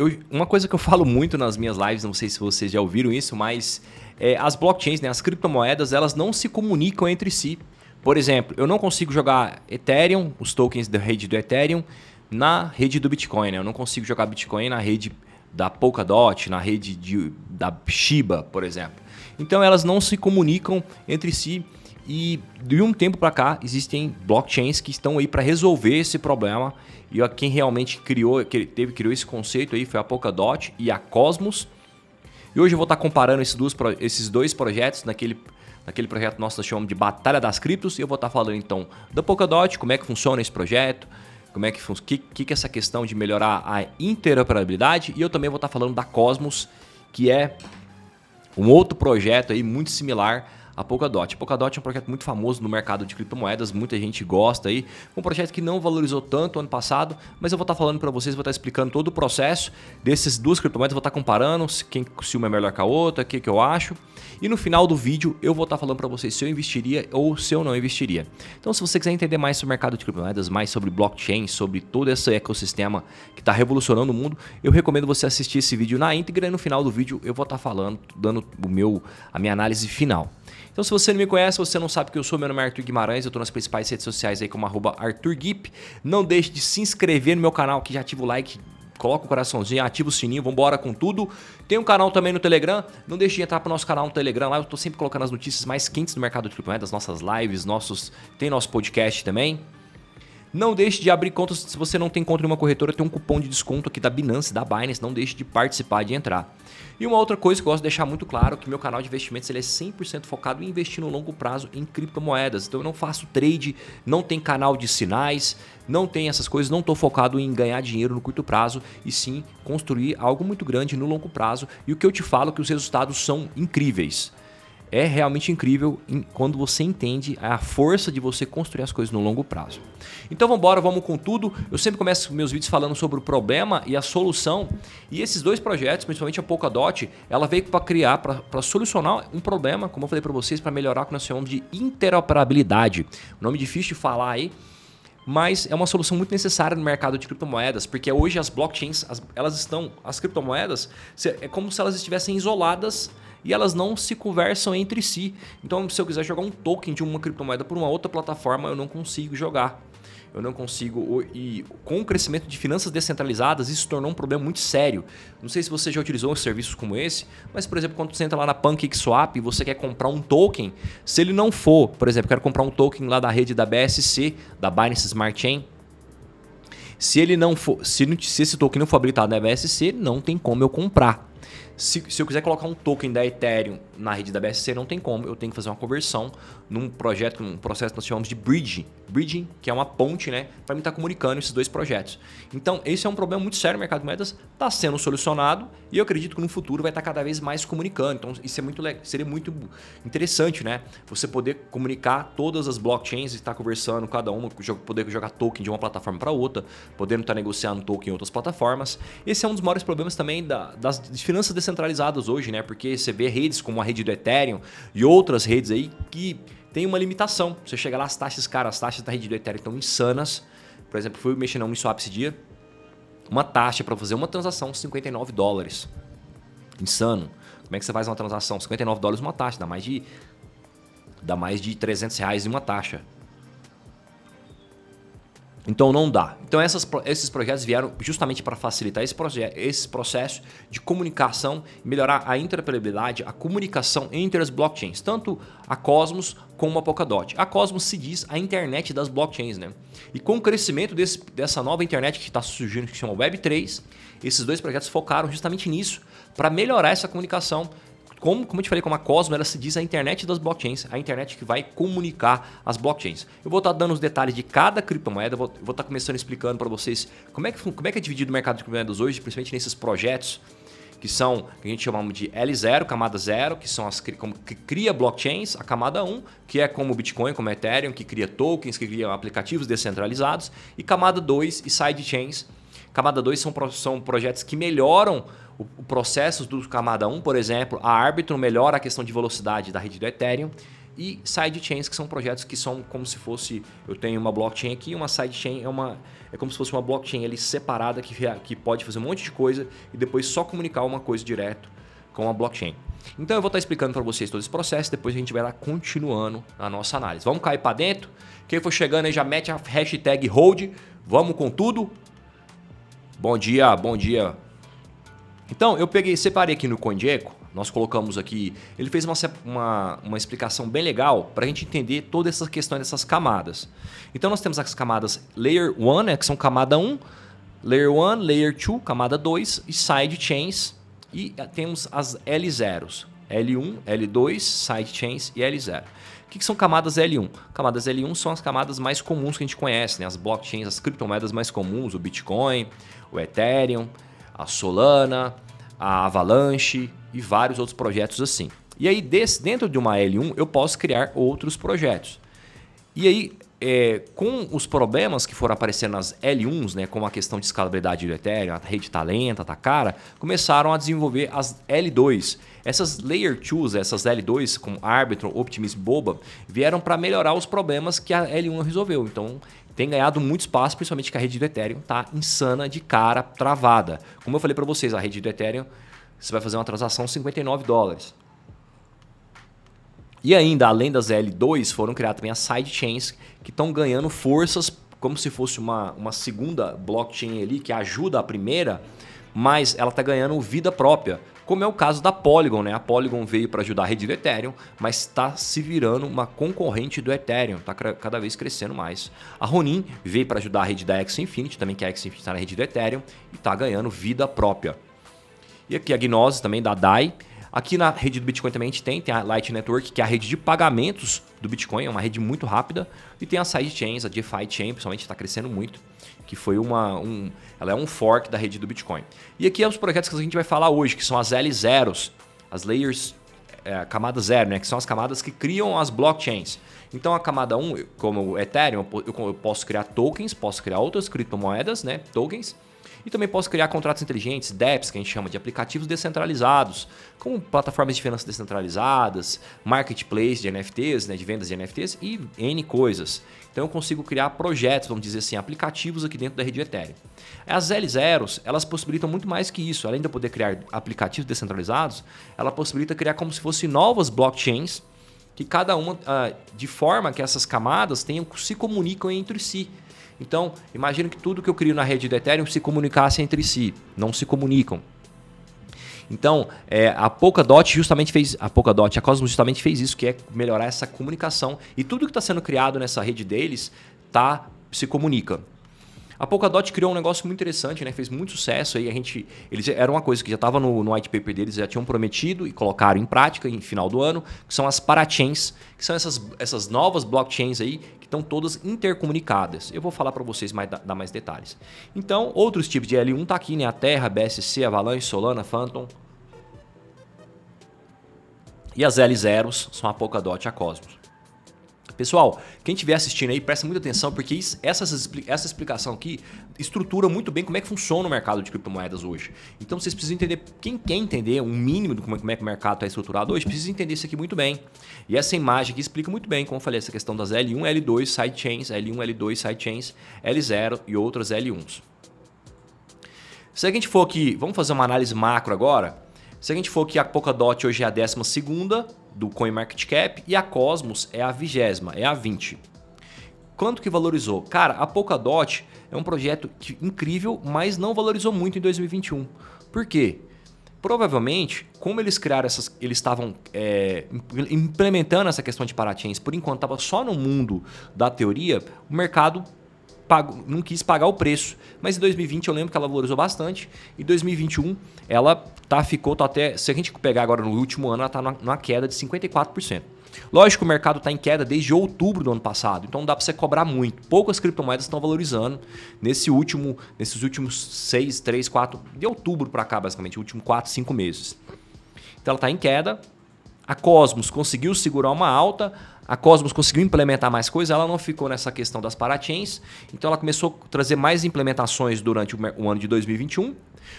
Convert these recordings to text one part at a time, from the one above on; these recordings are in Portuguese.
eu, uma coisa que eu falo muito nas minhas lives, não sei se vocês já ouviram isso, mas é, as blockchains, né, as criptomoedas, elas não se comunicam entre si. Por exemplo, eu não consigo jogar Ethereum, os tokens da rede do Ethereum, na rede do Bitcoin. Né? Eu não consigo jogar Bitcoin na rede da Polkadot, na rede de, da Shiba, por exemplo. Então elas não se comunicam entre si e de um tempo para cá existem blockchains que estão aí para resolver esse problema. E quem realmente criou, que teve criou esse conceito aí foi a Polkadot e a Cosmos. E hoje eu vou estar comparando esses dois, esses dois projetos naquele naquele projeto nosso nós chamamos de Batalha das Criptos, e eu vou estar falando então da Polkadot, como é que funciona esse projeto, como é que que, que é essa questão de melhorar a interoperabilidade, e eu também vou estar falando da Cosmos, que é um outro projeto aí muito similar a Polkadot. A Polkadot é um projeto muito famoso no mercado de criptomoedas, muita gente gosta aí. Um projeto que não valorizou tanto ano passado, mas eu vou estar falando para vocês, vou estar explicando todo o processo desses duas criptomoedas, vou estar comparando se, quem, se uma é melhor que a outra, o que, que eu acho. E no final do vídeo eu vou estar falando para vocês se eu investiria ou se eu não investiria. Então, se você quiser entender mais sobre o mercado de criptomoedas, mais sobre blockchain, sobre todo esse ecossistema que está revolucionando o mundo, eu recomendo você assistir esse vídeo na íntegra e no final do vídeo eu vou estar falando, dando o meu, a minha análise final. Então, se você não me conhece, você não sabe que eu sou, meu nome é Arthur Guimarães, eu estou nas principais redes sociais aí como arroba ArthurGuip. Não deixe de se inscrever no meu canal, que já ativa o like, coloca o coraçãozinho, ativa o sininho, vambora com tudo. Tem um canal também no Telegram, não deixe de entrar pro nosso canal no Telegram, lá eu estou sempre colocando as notícias mais quentes do mercado de criptomoedas, nossas lives, nossos, tem nosso podcast também. Não deixe de abrir contas se você não tem conta em uma corretora, tem um cupom de desconto aqui da Binance, da Binance, não deixe de participar, de entrar. E uma outra coisa que eu gosto de deixar muito claro, que meu canal de investimentos ele é 100% focado em investir no longo prazo em criptomoedas. Então eu não faço trade, não tem canal de sinais, não tem essas coisas, não estou focado em ganhar dinheiro no curto prazo e sim construir algo muito grande no longo prazo. E o que eu te falo é que os resultados são incríveis é realmente incrível quando você entende a força de você construir as coisas no longo prazo. Então vamos embora, vamos com tudo. Eu sempre começo meus vídeos falando sobre o problema e a solução. E esses dois projetos, principalmente a Polkadot, ela veio para criar, para solucionar um problema, como eu falei para vocês, para melhorar o que nós chamamos de interoperabilidade. Um nome difícil de falar aí, mas é uma solução muito necessária no mercado de criptomoedas, porque hoje as blockchains, as, elas estão, as criptomoedas, é como se elas estivessem isoladas e elas não se conversam entre si. Então, se eu quiser jogar um token de uma criptomoeda por uma outra plataforma, eu não consigo jogar. Eu não consigo. E com o crescimento de finanças descentralizadas, isso se tornou um problema muito sério. Não sei se você já utilizou serviços como esse, mas, por exemplo, quando você entra lá na PancakeSwap e você quer comprar um token, se ele não for, por exemplo, quero comprar um token lá da rede da BSC, da Binance Smart Chain, se ele não for, se, se esse token não for habilitado na BSC, não tem como eu comprar. Se, se eu quiser colocar um token da Ethereum na rede da BSC, não tem como. Eu tenho que fazer uma conversão num projeto, num processo que nós chamamos de bridging. Bridging, que é uma ponte, né? Para mim estar tá comunicando esses dois projetos. Então, esse é um problema muito sério no mercado de moedas. Está sendo solucionado e eu acredito que no futuro vai estar tá cada vez mais comunicando. Então, isso é muito, seria muito interessante, né? Você poder comunicar todas as blockchains e estar conversando cada uma, poder jogar token de uma plataforma para outra, podendo estar tá negociando token em outras plataformas. Esse é um dos maiores problemas também da, das finanças descentralizadas hoje, né? Porque você vê redes como a rede do Ethereum e outras redes aí que tem uma limitação. Você chega lá, as taxas, cara, as taxas da rede do Ethereum estão insanas. Por exemplo, fui mexer na Uniswap esse dia. Uma taxa para fazer uma transação, 59 dólares. Insano. Como é que você faz uma transação? 59 dólares uma taxa, dá mais de dá mais de 300 reais em uma taxa. Então não dá. Então essas, esses projetos vieram justamente para facilitar esse, esse processo de comunicação melhorar a interoperabilidade, a comunicação entre as blockchains, tanto a Cosmos como a Polkadot. A Cosmos se diz a internet das blockchains, né? E com o crescimento desse, dessa nova internet que está surgindo, que se chama Web3, esses dois projetos focaram justamente nisso, para melhorar essa comunicação como, como eu te falei, como a Cosmo, ela se diz a internet das blockchains, a internet que vai comunicar as blockchains. Eu vou estar dando os detalhes de cada criptomoeda, vou, vou estar começando explicando para vocês como é, que, como é que é dividido o mercado de criptomoedas hoje, principalmente nesses projetos que são, que a gente chama de L0, camada 0, que são as como, que cria blockchains, a camada 1, que é como o Bitcoin, como o Ethereum, que cria tokens, que cria aplicativos descentralizados, e camada 2 e sidechains. Camada 2 são, são projetos que melhoram o, o processo do camada 1, por exemplo, a Arbitrum melhora a questão de velocidade da rede do Ethereum e sidechains, que são projetos que são como se fosse. Eu tenho uma blockchain aqui, uma sidechain é uma. É como se fosse uma blockchain ali separada que, que pode fazer um monte de coisa e depois só comunicar uma coisa direto com a blockchain. Então eu vou estar explicando para vocês todo esse processo, depois a gente vai lá continuando a nossa análise. Vamos cair para dentro? Quem for chegando aí já mete a hashtag hold, vamos com tudo. Bom dia, bom dia. Então eu peguei, separei aqui no CoinGecko nós colocamos aqui. Ele fez uma, uma, uma explicação bem legal para a gente entender toda essa questão dessas camadas. Então nós temos as camadas Layer 1, né, que são camada 1, Layer 1, Layer 2, camada 2 e Side Chains. E eh, temos as L0s. L1, L2, Side Chains e L0. O que, que são camadas L1? Camadas L1 são as camadas mais comuns que a gente conhece, né? as blockchains, as criptomoedas mais comuns, o Bitcoin, o Ethereum, a Solana, a Avalanche e vários outros projetos assim. E aí, desse, dentro de uma L1, eu posso criar outros projetos. E aí, é, com os problemas que foram aparecendo nas L1s, né, como a questão de escalabilidade do Ethereum, a rede tá lenta, tá cara, começaram a desenvolver as L2. Essas Layer 2, essas L2, como Arbitrum, Optimism Boba, vieram para melhorar os problemas que a L1 resolveu. Então, tem ganhado muito espaço, principalmente que a rede do Ethereum tá insana de cara, travada. Como eu falei para vocês, a rede do Ethereum, você vai fazer uma transação 59 dólares. E ainda, além das L2, foram criadas também as sidechains que estão ganhando forças como se fosse uma, uma segunda blockchain ali que ajuda a primeira, mas ela está ganhando vida própria. Como é o caso da Polygon, né? A Polygon veio para ajudar a rede do Ethereum, mas está se virando uma concorrente do Ethereum, está cada vez crescendo mais. A Ronin veio para ajudar a rede da X Infinity, também que a X Infinity está na rede do Ethereum e está ganhando vida própria. E aqui a Gnose também da DAI. Aqui na rede do Bitcoin também a gente tem, tem a Light Network, que é a rede de pagamentos do Bitcoin, é uma rede muito rápida. E tem a sidechains, a DeFi Chain, principalmente está crescendo muito, que foi uma, um, ela é um fork da rede do Bitcoin. E aqui é os projetos que a gente vai falar hoje, que são as L0s, as layers, é, camada zero, né, que são as camadas que criam as blockchains. Então a camada 1, como o Ethereum, eu posso criar tokens, posso criar outras criptomoedas, né, tokens, e também posso criar contratos inteligentes, DEPs, que a gente chama de aplicativos descentralizados, como plataformas de finanças descentralizadas, marketplace de NFTs, né, de vendas de NFTs e N coisas. Então eu consigo criar projetos, vamos dizer assim, aplicativos aqui dentro da rede Ethereum. As L0s, elas possibilitam muito mais que isso. Além de eu poder criar aplicativos descentralizados, ela possibilita criar como se fossem novas blockchains que cada uma, ah, de forma que essas camadas tenham, se comunicam entre si. Então, imagina que tudo que eu crio na rede do Ethereum se comunicasse entre si, não se comunicam. Então, é, a Polkadot justamente fez, a Polkadot, a Cosmos justamente fez isso, que é melhorar essa comunicação. E tudo que está sendo criado nessa rede deles tá se comunica. A Polkadot criou um negócio muito interessante, né? Fez muito sucesso aí. A gente, eles era uma coisa que já estava no, no white paper deles, já tinham prometido e colocaram em prática em final do ano, que são as parachains, que são essas, essas novas blockchains aí que estão todas intercomunicadas. Eu vou falar para vocês mais dar mais detalhes. Então, outros tipos de L1 tá aqui, né? A Terra, BSC, Avalanche, Solana, Phantom. E as L0s são a Polkadot e a Cosmos. Pessoal, quem estiver assistindo aí, presta muita atenção, porque essa, essa explicação aqui estrutura muito bem como é que funciona o mercado de criptomoedas hoje. Então vocês precisam entender, quem quer entender um mínimo de como é, como é que o mercado está estruturado hoje, precisa entender isso aqui muito bem. E essa imagem aqui explica muito bem, como eu falei, essa questão das L1, L2, sidechains, L1, L2, sidechains, L0 e outras L1s. Se a gente for aqui, vamos fazer uma análise macro agora. Se a gente for aqui, a Polkadot hoje é a 12 do CoinMarketCap e a Cosmos é a vigésima, é a 20. Quanto que valorizou? Cara, a Polkadot é um projeto que, incrível, mas não valorizou muito em 2021. Por quê? Provavelmente, como eles criaram essas. Eles estavam é, implementando essa questão de parachains, por enquanto estava só no mundo da teoria, o mercado pago, não quis pagar o preço. Mas em 2020 eu lembro que ela valorizou bastante. Em 2021 ela tá, ficou tá até. Se a gente pegar agora no último ano, ela está numa queda de 54%. Lógico que o mercado está em queda desde outubro do ano passado, então não dá para você cobrar muito. Poucas criptomoedas estão valorizando nesse último, nesses últimos 6, 3, 4, de outubro para cá, basicamente, últimos 4, 5 meses. Então ela está em queda. A Cosmos conseguiu segurar uma alta, a Cosmos conseguiu implementar mais coisas, ela não ficou nessa questão das parachains, então ela começou a trazer mais implementações durante o ano de 2021.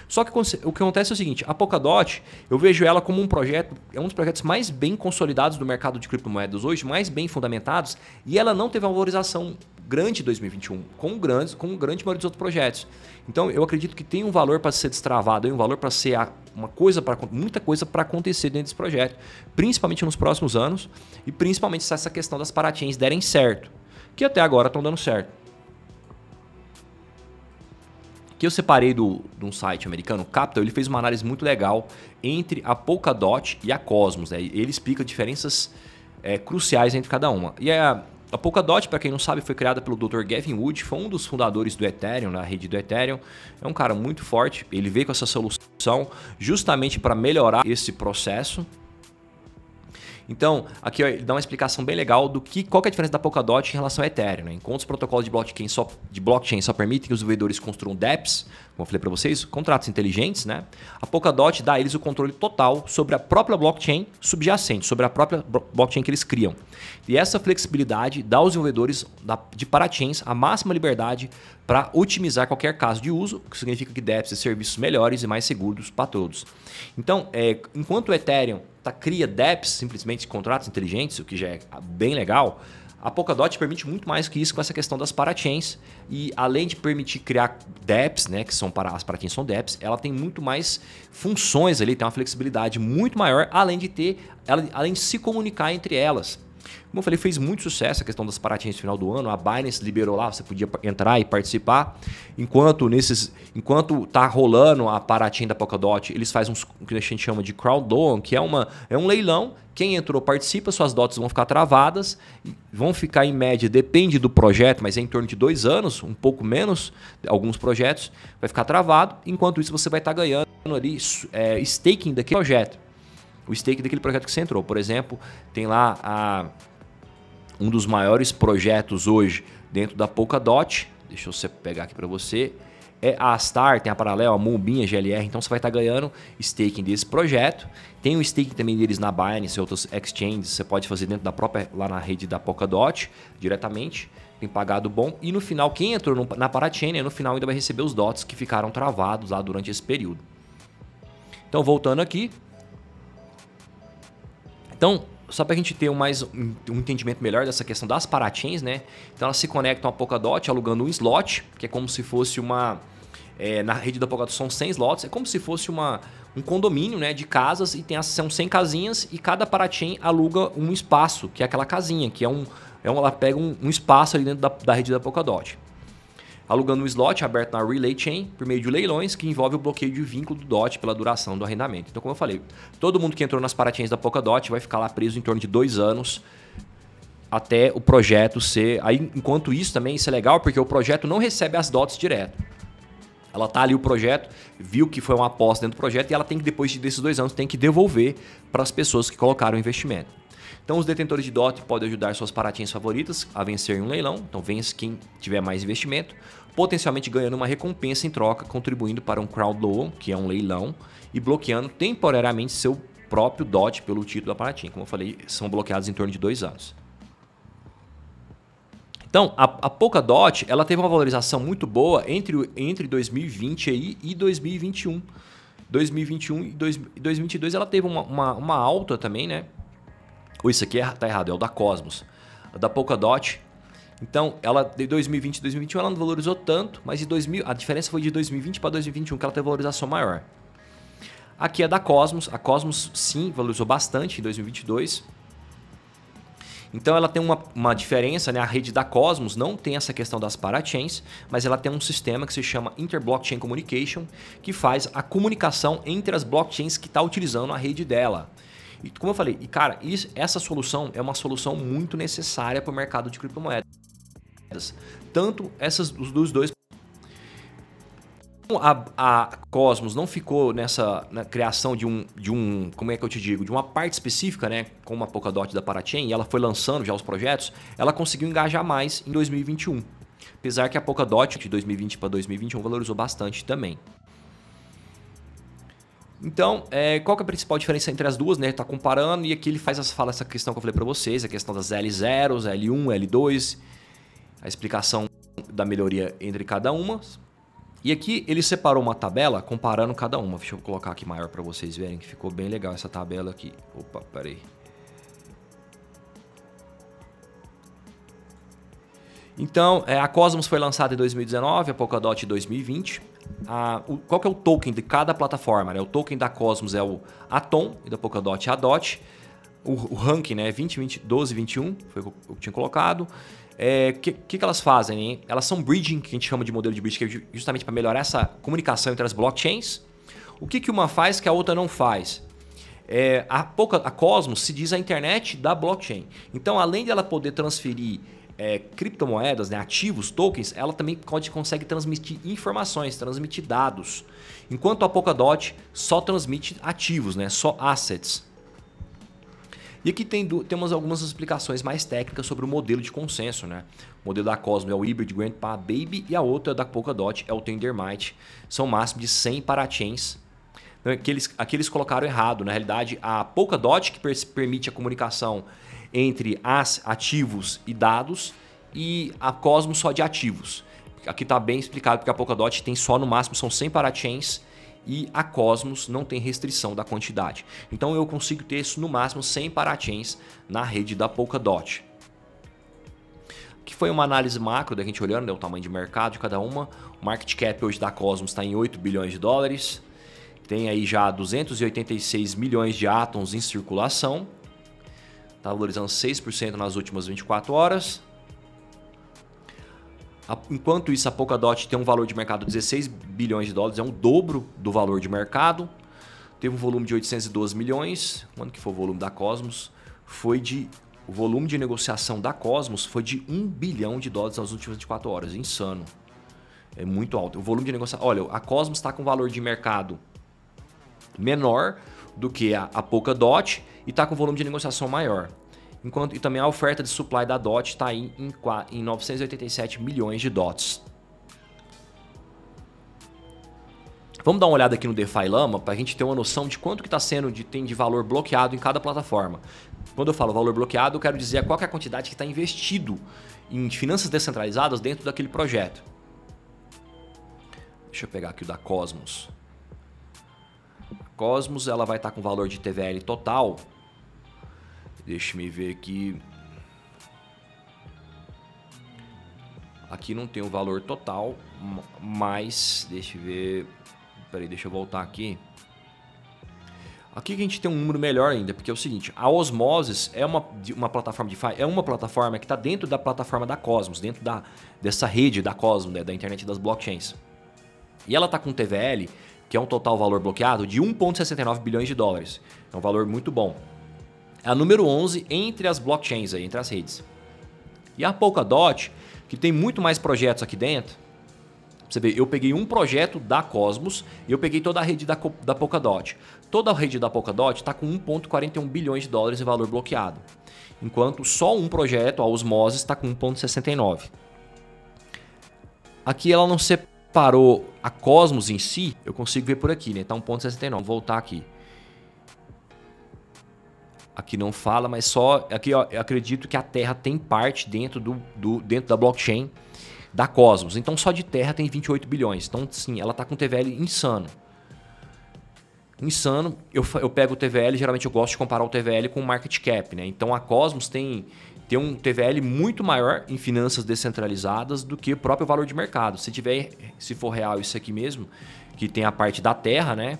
Só que o que acontece é o seguinte, a Polkadot, eu vejo ela como um projeto, é um dos projetos mais bem consolidados do mercado de criptomoedas hoje, mais bem fundamentados, e ela não teve uma valorização grande em 2021, com grandes, com grande maioria dos outros projetos. Então, eu acredito que tem um valor para ser destravado, um valor para ser uma coisa para muita coisa para acontecer dentro desse projeto, principalmente nos próximos anos e principalmente se essa questão das parachains derem certo, que até agora estão dando certo que eu separei do, de um site americano, Capital, ele fez uma análise muito legal entre a Polkadot e a Cosmos. Né? Ele explica diferenças é, cruciais entre cada uma. E a, a Polkadot, para quem não sabe, foi criada pelo Dr. Gavin Wood, foi um dos fundadores do Ethereum, na rede do Ethereum. É um cara muito forte, ele veio com essa solução justamente para melhorar esse processo então, aqui ó, ele dá uma explicação bem legal do que qual que é a diferença da Polkadot em relação ao Ethereum. Né? Enquanto os protocolos de blockchain, só, de blockchain só permitem que os desenvolvedores construam dApps, como eu falei para vocês, contratos inteligentes, né? a Polkadot dá a eles o controle total sobre a própria blockchain subjacente, sobre a própria blockchain que eles criam. E essa flexibilidade dá aos desenvolvedores de parachains a máxima liberdade para otimizar qualquer caso de uso, que significa que dApps e serviços melhores e mais seguros para todos. Então, é, enquanto o Ethereum tá, cria dApps, simplesmente contratos inteligentes, o que já é bem legal. A Polkadot permite muito mais que isso com essa questão das parachains. E além de permitir criar dApps, né, que são para as parachains são dApps, ela tem muito mais funções ali, tem uma flexibilidade muito maior, além de ter, além de se comunicar entre elas. Como eu falei, fez muito sucesso a questão das paratinhas no final do ano. A Binance liberou lá, você podia entrar e participar. Enquanto nesses, enquanto tá rolando a paratinha da Polkadot, eles fazem uns, o que a gente chama de crowd loan, que é, uma, é um leilão. Quem entrou participa, suas dots vão ficar travadas, vão ficar em média, depende do projeto, mas é em torno de dois anos, um pouco menos, alguns projetos, vai ficar travado. Enquanto isso, você vai estar tá ganhando ali é, staking daquele projeto o stake daquele projeto que você entrou. Por exemplo, tem lá a, um dos maiores projetos hoje dentro da Polkadot. Deixa eu pegar aqui para você. É a Star, tem a Paralel, a Moonbeam, a GLR. Então você vai estar tá ganhando staking desse projeto. Tem o staking também deles na Binance e outros exchanges. Você pode fazer dentro da própria, lá na rede da Polkadot, diretamente. Tem pagado bom. E no final, quem entrou no, na Parachain, no final ainda vai receber os DOTs que ficaram travados lá durante esse período. Então, voltando aqui, então, só para a gente ter um, mais, um, entendimento melhor dessa questão das parachains, né? Então elas se conectam a Polkadot alugando um slot, que é como se fosse uma... É, na rede da Polkadot são 100 slots, é como se fosse uma, um condomínio né, de casas e tem são 100 casinhas e cada parachain aluga um espaço, que é aquela casinha, que é um... É um ela pega um, um espaço ali dentro da, da rede da Polkadot alugando um slot aberto na Relay Chain por meio de leilões que envolve o bloqueio de vínculo do DOT pela duração do arrendamento. Então, como eu falei, todo mundo que entrou nas parachains da Polkadot vai ficar lá preso em torno de dois anos até o projeto ser. Aí, enquanto isso também isso é legal porque o projeto não recebe as DOTs direto. Ela tá ali o projeto, viu que foi uma aposta dentro do projeto e ela tem que depois desses dois anos tem que devolver para as pessoas que colocaram o investimento. Então, os detentores de DOT podem ajudar suas paratinhas favoritas a vencer em um leilão. Então, vence quem tiver mais investimento potencialmente ganhando uma recompensa em troca, contribuindo para um crowd loan, que é um leilão, e bloqueando temporariamente seu próprio DOT pelo título da Paratim. Como eu falei, são bloqueados em torno de dois anos. Então, a, a Polkadot ela teve uma valorização muito boa entre, entre 2020 aí e 2021. 2021 e 2022 ela teve uma, uma, uma alta também, né? Ou isso aqui está errado, é o da Cosmos. A da Polkadot então, ela de 2020 e 2021 ela não valorizou tanto, mas de 2000, a diferença foi de 2020 para 2021 que ela teve valorização maior. Aqui é da Cosmos, a Cosmos sim valorizou bastante em 2022. Então ela tem uma, uma diferença, né? a rede da Cosmos não tem essa questão das parachains, mas ela tem um sistema que se chama Interblockchain Communication, que faz a comunicação entre as blockchains que está utilizando a rede dela. E como eu falei, e cara, isso, essa solução é uma solução muito necessária para o mercado de criptomoedas. Tanto essas dos dois a, a, Cosmos não ficou nessa criação de um, de um, como é que eu te digo, de uma parte específica, né, como a Polkadot da Parachain, e ela foi lançando já os projetos, ela conseguiu engajar mais em 2021. Apesar que a Polkadot de 2020 para 2021 valorizou bastante também. Então, é, qual que é a principal diferença entre as duas, né? Tá comparando e aqui ele faz essa, fala essa questão que eu falei para vocês, a questão das L0, L1, L2 a explicação da melhoria entre cada uma. E aqui ele separou uma tabela comparando cada uma. Deixa eu colocar aqui maior para vocês verem que ficou bem legal essa tabela aqui. Opa, peraí. Então, é, a Cosmos foi lançada em 2019, a Polkadot em 2020. A, o, qual que é o token de cada plataforma? Né? O token da Cosmos é o Atom e da Polkadot é a DOT. O, o ranking né, 20, 20, 12, 21, foi o que eu tinha colocado. O é, que, que, que, elas fazem? Hein? Elas são bridging, que a gente chama de modelo de bridge, que é justamente para melhorar essa comunicação entre as blockchains. O que, que uma faz que a outra não faz? É, a, Polka, a Cosmos se diz a internet da blockchain. Então, além de ela poder transferir é, criptomoedas, né, ativos, tokens, ela também pode, consegue transmitir informações, transmitir dados. Enquanto a Polkadot só transmite ativos, né, só assets. E aqui tem, temos algumas explicações mais técnicas sobre o modelo de consenso. Né? O modelo da Cosmos é o Hybrid Grandpa Baby e a outra da Polkadot é o Tendermite. São máximo de 100 parachains. Aqui eles, aqui eles colocaram errado. Na realidade, a Polkadot, que permite a comunicação entre as ativos e dados, e a Cosmos só de ativos. Aqui está bem explicado porque a Polkadot tem só no máximo são 100 parachains e a Cosmos não tem restrição da quantidade. Então eu consigo ter isso no máximo 100 parachains na rede da Polkadot. Que foi uma análise macro da gente olhando né, o tamanho de mercado de cada uma. O market cap hoje da Cosmos está em 8 bilhões de dólares. Tem aí já 286 milhões de átomos em circulação. Está valorizando 6% nas últimas 24 horas. Enquanto isso, a Polkadot tem um valor de mercado de 16 bilhões de dólares, é um dobro do valor de mercado. Teve um volume de 812 milhões. Quando que foi o volume da Cosmos? Foi de o volume de negociação da Cosmos foi de 1 bilhão de dólares nas últimas 24 horas. Insano. É muito alto. O volume de negociação. Olha, a Cosmos está com valor de mercado menor do que a, a Polkadot e está com volume de negociação maior. Enquanto, e também a oferta de supply da DOT está aí em, em 987 milhões de DOTs. Vamos dar uma olhada aqui no DeFi Lama para a gente ter uma noção de quanto que está sendo de, tem de valor bloqueado em cada plataforma. Quando eu falo valor bloqueado, eu quero dizer qual é a quantidade que está investido em finanças descentralizadas dentro daquele projeto. Deixa eu pegar aqui o da Cosmos. Cosmos ela vai estar tá com valor de TVL total Deixa-me ver aqui. Aqui não tem o valor total, mas deixa eu ver. Peraí, deixa eu voltar aqui. Aqui a gente tem um número melhor ainda, porque é o seguinte, a Osmosis é uma, uma plataforma de é uma plataforma que está dentro da plataforma da Cosmos, dentro da, dessa rede da Cosmos, né, da internet das blockchains. E ela está com TVL, que é um total valor bloqueado de 1,69 bilhões de dólares. É um valor muito bom. É a número 11 entre as blockchains, aí, entre as redes. E a Polkadot, que tem muito mais projetos aqui dentro, você vê, eu peguei um projeto da Cosmos e eu peguei toda a rede da, da Polkadot. Toda a rede da Polkadot está com 1,41 bilhões de dólares em valor bloqueado. Enquanto só um projeto, a Osmosis, está com 1,69. Aqui ela não separou a Cosmos em si, eu consigo ver por aqui, né? Tá 1,69. Vou voltar aqui. Aqui não fala, mas só. Aqui ó, eu acredito que a Terra tem parte dentro, do, do, dentro da blockchain da Cosmos. Então só de Terra tem 28 bilhões. Então, sim, ela está com TVL insano. Insano. Eu, eu pego o TVL, geralmente eu gosto de comparar o TVL com o market cap. Né? Então a Cosmos tem, tem um TVL muito maior em finanças descentralizadas do que o próprio valor de mercado. Se tiver, se for real isso aqui mesmo, que tem a parte da Terra, né?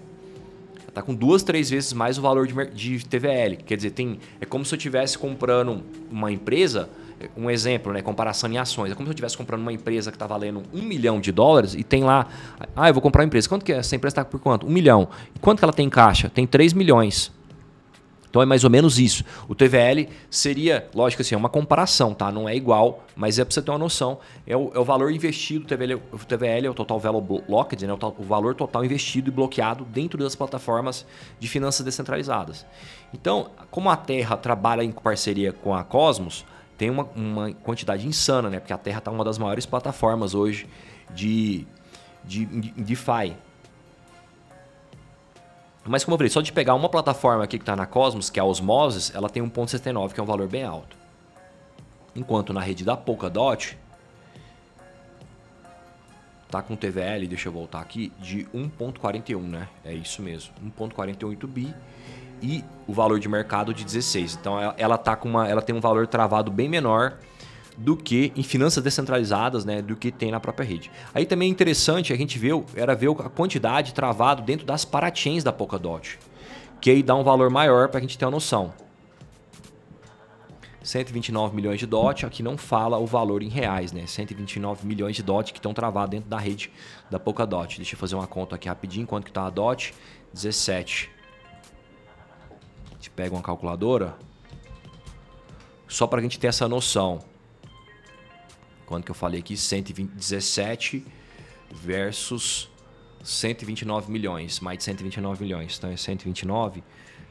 Está com duas, três vezes mais o valor de, de TVL. Quer dizer, tem, é como se eu estivesse comprando uma empresa, um exemplo, né, comparação em ações. É como se eu estivesse comprando uma empresa que está valendo um milhão de dólares e tem lá, ah, eu vou comprar uma empresa. Quanto que é? essa empresa está por quanto? Um milhão. E quanto que ela tem em caixa? Tem 3 milhões. Então é mais ou menos isso. O TVL seria, lógico assim, é uma comparação, tá? Não é igual, mas é para você ter uma noção. É o, é o valor investido, o TVL, o TVL é o Total Value Locked, né? O, o, valor total investido e bloqueado dentro das plataformas de finanças descentralizadas. Então, como a Terra trabalha em parceria com a Cosmos, tem uma, uma quantidade insana, né? Porque a Terra está uma das maiores plataformas hoje de, de, de DeFi. Mas como eu falei, só de pegar uma plataforma aqui que está na Cosmos, que é a Osmosis, ela tem 1.79, que é um valor bem alto. Enquanto na rede da Polkadot, tá com TVL, deixa eu voltar aqui, de 1.41, né? É isso mesmo, 1.48 bi e o valor de mercado de 16. Então ela tá com uma, ela tem um valor travado bem menor do que em finanças descentralizadas, né, do que tem na própria rede. Aí também é interessante a gente ver, era ver a quantidade travado dentro das parachains da Polkadot, que aí dá um valor maior para a gente ter uma noção. 129 milhões de DOT, aqui não fala o valor em reais, né? 129 milhões de DOT que estão travados dentro da rede da Polkadot. Deixa eu fazer uma conta aqui rapidinho, quanto que está a DOT? 17. A gente pega uma calculadora, só para a gente ter essa noção. Quanto que eu falei aqui? 117 versus 129 milhões, mais de 129 milhões. Então é 129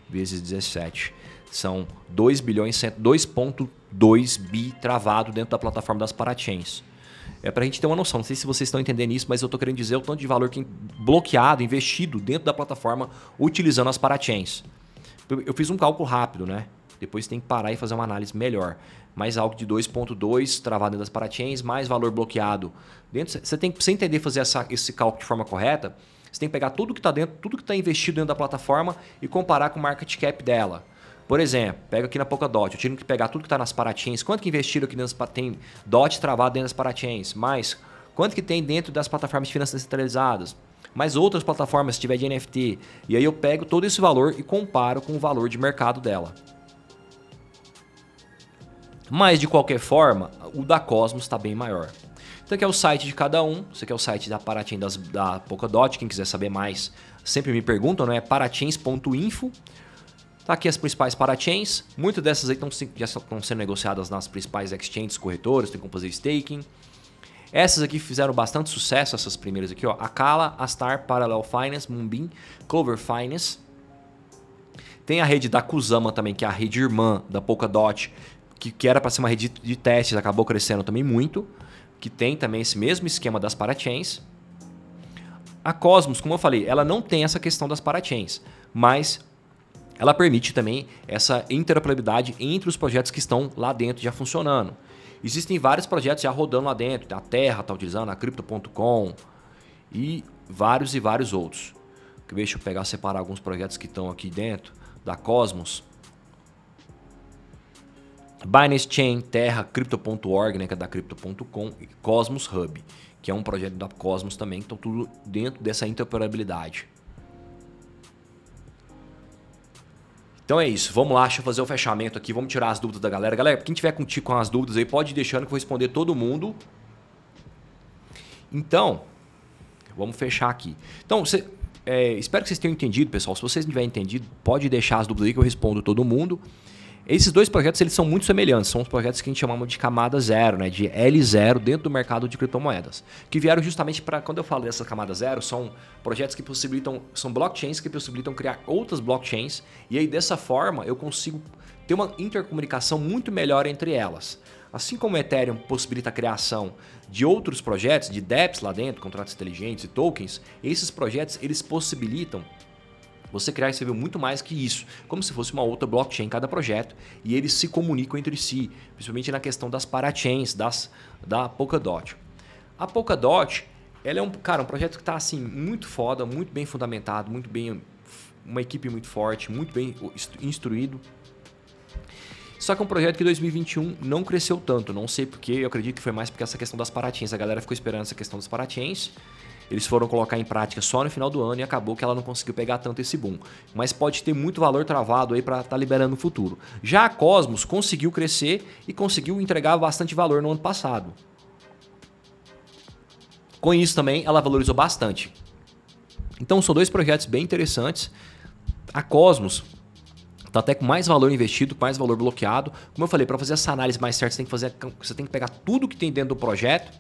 vezes 17 são 2 bilhões, 2.2 bi travado dentro da plataforma das parachains. É para a gente ter uma noção. Não sei se vocês estão entendendo isso, mas eu estou querendo dizer o tanto de valor que bloqueado, investido dentro da plataforma utilizando as parachains. Eu fiz um cálculo rápido, né? Depois tem que parar e fazer uma análise melhor. Mais algo de 2.2 travado dentro das parachains, mais valor bloqueado. Dentro, você tem que você entender fazer essa, esse cálculo de forma correta. Você tem que pegar tudo que está dentro, tudo que está investido dentro da plataforma e comparar com o market cap dela. Por exemplo, pega aqui na Polkadot, eu tive que pegar tudo que está nas parachains, quanto que investiram aqui dentro das tem DOT travado dentro das parachains, mais quanto que tem dentro das plataformas de finanças centralizadas, mais outras plataformas se tiver de NFT. E aí eu pego todo esse valor e comparo com o valor de mercado dela. Mas de qualquer forma, o da Cosmos está bem maior. Então aqui é o site de cada um, esse aqui é o site da Paratim das, da Polkadot, quem quiser saber mais, sempre me perguntam, não é paratins.info. Tá aqui as principais parachains. Muitas dessas aí tão, já estão sendo negociadas nas principais exchanges, corretoras, tem como fazer staking. Essas aqui fizeram bastante sucesso, essas primeiras aqui, ó. Akala, Astar, Parallel Finance, Moonbeam, Clover Finance. Tem a rede da Kusama também, que é a rede irmã da Polkadot, que, que era para ser uma rede de testes, acabou crescendo também muito. Que tem também esse mesmo esquema das parachains. A Cosmos, como eu falei, ela não tem essa questão das parachains, mas ela permite também essa interoperabilidade entre os projetos que estão lá dentro já funcionando. Existem vários projetos já rodando lá dentro, a Terra está utilizando, a Crypto.com e vários e vários outros. Deixa eu pegar, separar alguns projetos que estão aqui dentro da Cosmos. Binance Chain, Terra, Crypto.org, né, que é da Crypto.com e Cosmos Hub, que é um projeto da Cosmos também, que estão tudo dentro dessa interoperabilidade. Então é isso, vamos lá, deixa eu fazer o fechamento aqui, vamos tirar as dúvidas da galera. Galera, quem tiver contigo com as dúvidas aí, pode ir deixando que eu vou responder todo mundo. Então, vamos fechar aqui. Então, é, espero que vocês tenham entendido, pessoal. Se vocês não tiverem entendido, pode deixar as dúvidas aí que eu respondo todo mundo. Esses dois projetos eles são muito semelhantes, são os projetos que a gente chamamos de camada zero, né, de L0 dentro do mercado de criptomoedas, que vieram justamente para, quando eu falo dessa camada zero, são projetos que possibilitam, são blockchains que possibilitam criar outras blockchains, e aí dessa forma eu consigo ter uma intercomunicação muito melhor entre elas. Assim como o Ethereum possibilita a criação de outros projetos, de dApps lá dentro, contratos inteligentes e tokens, esses projetos eles possibilitam você criar e receber muito mais que isso, como se fosse uma outra blockchain em cada projeto, e eles se comunicam entre si, principalmente na questão das parachains, das, da Polkadot. A Polkadot, ela é um, cara, um projeto que está assim, muito foda, muito bem fundamentado, muito bem, uma equipe muito forte, muito bem instruído. Só que é um projeto que em 2021 não cresceu tanto, não sei porquê, eu acredito que foi mais porque essa questão das parachains, a galera ficou esperando essa questão das parachains, eles foram colocar em prática só no final do ano e acabou que ela não conseguiu pegar tanto esse boom. Mas pode ter muito valor travado aí para estar tá liberando no futuro. Já a Cosmos conseguiu crescer e conseguiu entregar bastante valor no ano passado. Com isso também ela valorizou bastante. Então são dois projetos bem interessantes. A Cosmos está até com mais valor investido, com mais valor bloqueado. Como eu falei, para fazer essa análise mais certa, você tem que fazer, você tem que pegar tudo que tem dentro do projeto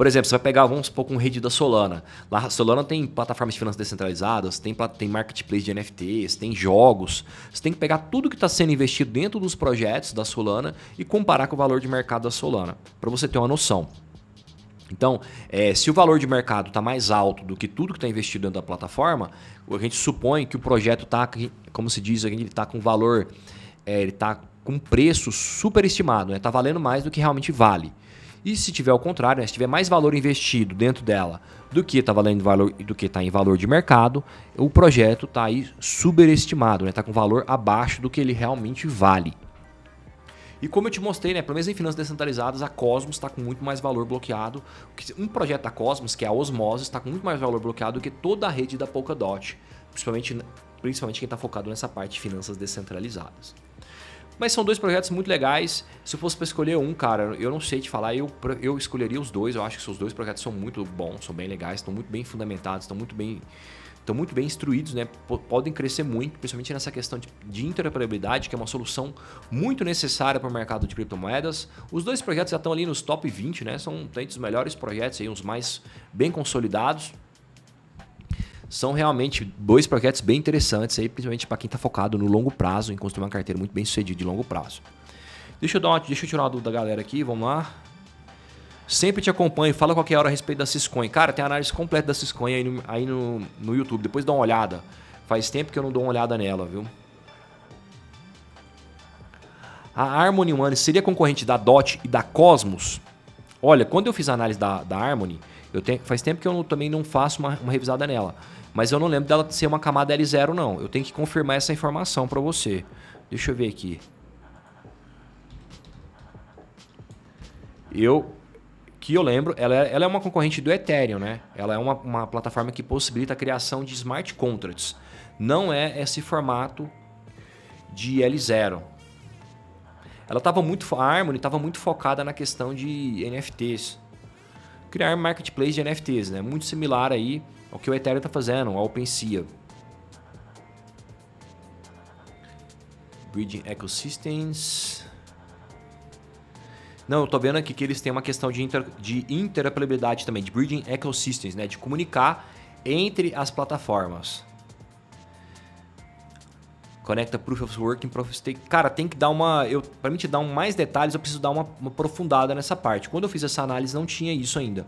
por exemplo, você vai pegar, vamos supor, com rede da Solana. Lá, a Solana tem plataformas de finanças descentralizadas, tem, tem marketplace de NFTs, tem jogos. Você tem que pegar tudo que está sendo investido dentro dos projetos da Solana e comparar com o valor de mercado da Solana, para você ter uma noção. Então, é, se o valor de mercado está mais alto do que tudo que está investido dentro da plataforma, a gente supõe que o projeto está, como se diz, ele está com valor, é, ele está com preço superestimado, está né? Tá valendo mais do que realmente vale. E se tiver ao contrário, né, se tiver mais valor investido dentro dela do que está valendo valor do que está em valor de mercado, o projeto está aí superestimado, está né? com valor abaixo do que ele realmente vale. E como eu te mostrei, né, pelo menos em finanças descentralizadas, a Cosmos está com muito mais valor bloqueado. Um projeto da Cosmos, que é a Osmose, está com muito mais valor bloqueado do que toda a rede da Polkadot, principalmente, principalmente quem está focado nessa parte de finanças descentralizadas. Mas são dois projetos muito legais. Se eu fosse para escolher um, cara, eu não sei te falar, eu, eu escolheria os dois. Eu acho que os dois projetos são muito bons, são bem legais, estão muito bem fundamentados, estão muito bem estão muito bem instruídos, né? podem crescer muito, principalmente nessa questão de, de interoperabilidade, que é uma solução muito necessária para o mercado de criptomoedas. Os dois projetos já estão ali nos top 20, né? São entre os melhores projetos, aí, os mais bem consolidados são realmente dois projetos bem interessantes aí, principalmente para quem está focado no longo prazo, em construir uma carteira muito bem sucedida de longo prazo. Deixa eu, dar uma, deixa eu tirar uma dúvida da galera aqui, vamos lá. Sempre te acompanho, fala qualquer hora a respeito da Ciscoin. Cara, tem análise completa da Ciscoin aí, no, aí no, no YouTube, depois dá uma olhada. Faz tempo que eu não dou uma olhada nela, viu? A Harmony One seria concorrente da DOT e da Cosmos? Olha, quando eu fiz a análise da, da Harmony, eu tenho, faz tempo que eu não, também não faço uma, uma revisada nela. Mas eu não lembro dela ser uma camada L0, não. Eu tenho que confirmar essa informação para você. Deixa eu ver aqui. Eu que eu lembro, ela é, ela é uma concorrente do Ethereum, né? Ela é uma, uma plataforma que possibilita a criação de smart contracts. Não é esse formato de L0. Ela estava muito, a Harmony estava muito focada na questão de NFTs. Criar marketplace de NFTs, né? Muito similar aí o que o Ethereum está fazendo, a OpenSea. Bridging Ecosystems. Não, eu tô vendo aqui que eles têm uma questão de, inter, de interoperabilidade também, de Bridging Ecosystems, né? De comunicar entre as plataformas. Conecta Proof of Work e Proof of Stake. Cara, tem que dar uma. Eu, pra mim te dar um mais detalhes, eu preciso dar uma, uma aprofundada nessa parte. Quando eu fiz essa análise, não tinha isso ainda.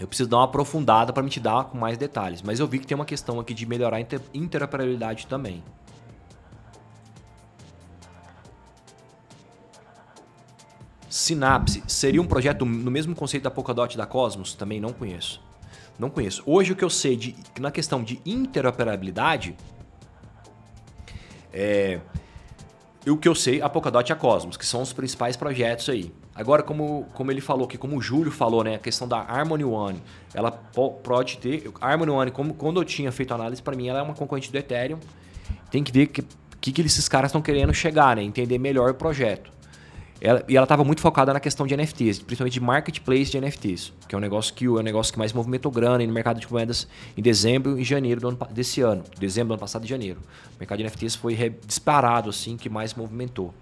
Eu preciso dar uma aprofundada para me te dar com mais detalhes. Mas eu vi que tem uma questão aqui de melhorar a interoperabilidade também. Synapse seria um projeto no mesmo conceito da Polkadot da Cosmos? Também não conheço. Não conheço. Hoje o que eu sei de, na questão de interoperabilidade é o que eu sei, a Polkadot e a Cosmos, que são os principais projetos aí. Agora, como, como ele falou, que como o Júlio falou, né, a questão da Harmony One, ela pode ter. A Harmony One, como, quando eu tinha feito análise, para mim, ela é uma concorrente do Ethereum. Tem que ver que que, que esses caras estão querendo chegar, né? Entender melhor o projeto. Ela, e ela estava muito focada na questão de NFTs, principalmente de marketplace de NFTs, que é um negócio que é um negócio que mais movimentou grana no mercado de moedas em dezembro e janeiro do ano, desse ano, dezembro do ano passado e janeiro. O mercado de NFTs foi disparado assim que mais movimentou.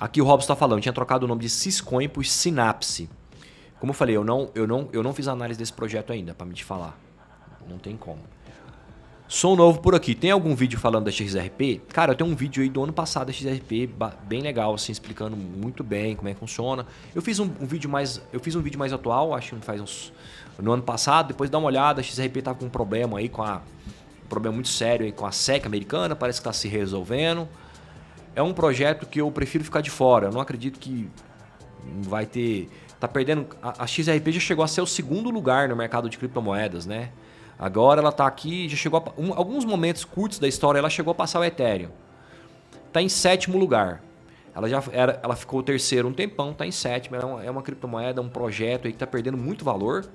Aqui o Robson está falando, tinha trocado o nome de Syscoin por Synapse. Como eu falei, eu não, eu não, eu não fiz análise desse projeto ainda, para me te falar. Não tem como. Sou novo por aqui. Tem algum vídeo falando da XRP? Cara, eu tenho um vídeo aí do ano passado da XRP, bem legal, assim, explicando muito bem como é que funciona. Eu fiz um, um vídeo mais, eu fiz um vídeo mais atual, acho que faz uns no ano passado. Depois dá uma olhada, a XRP tava com um problema aí com a um problema muito sério aí com a SEC americana, parece que está se resolvendo é um projeto que eu prefiro ficar de fora. Eu não acredito que vai ter. Tá perdendo. A, a XRP já chegou a ser o segundo lugar no mercado de criptomoedas, né? Agora ela está aqui, já chegou a, um, alguns momentos curtos da história, ela chegou a passar o Ethereum. Está em sétimo lugar. Ela já era, ela ficou terceiro um tempão, está em sétimo. É uma, é uma criptomoeda, um projeto aí que está perdendo muito valor.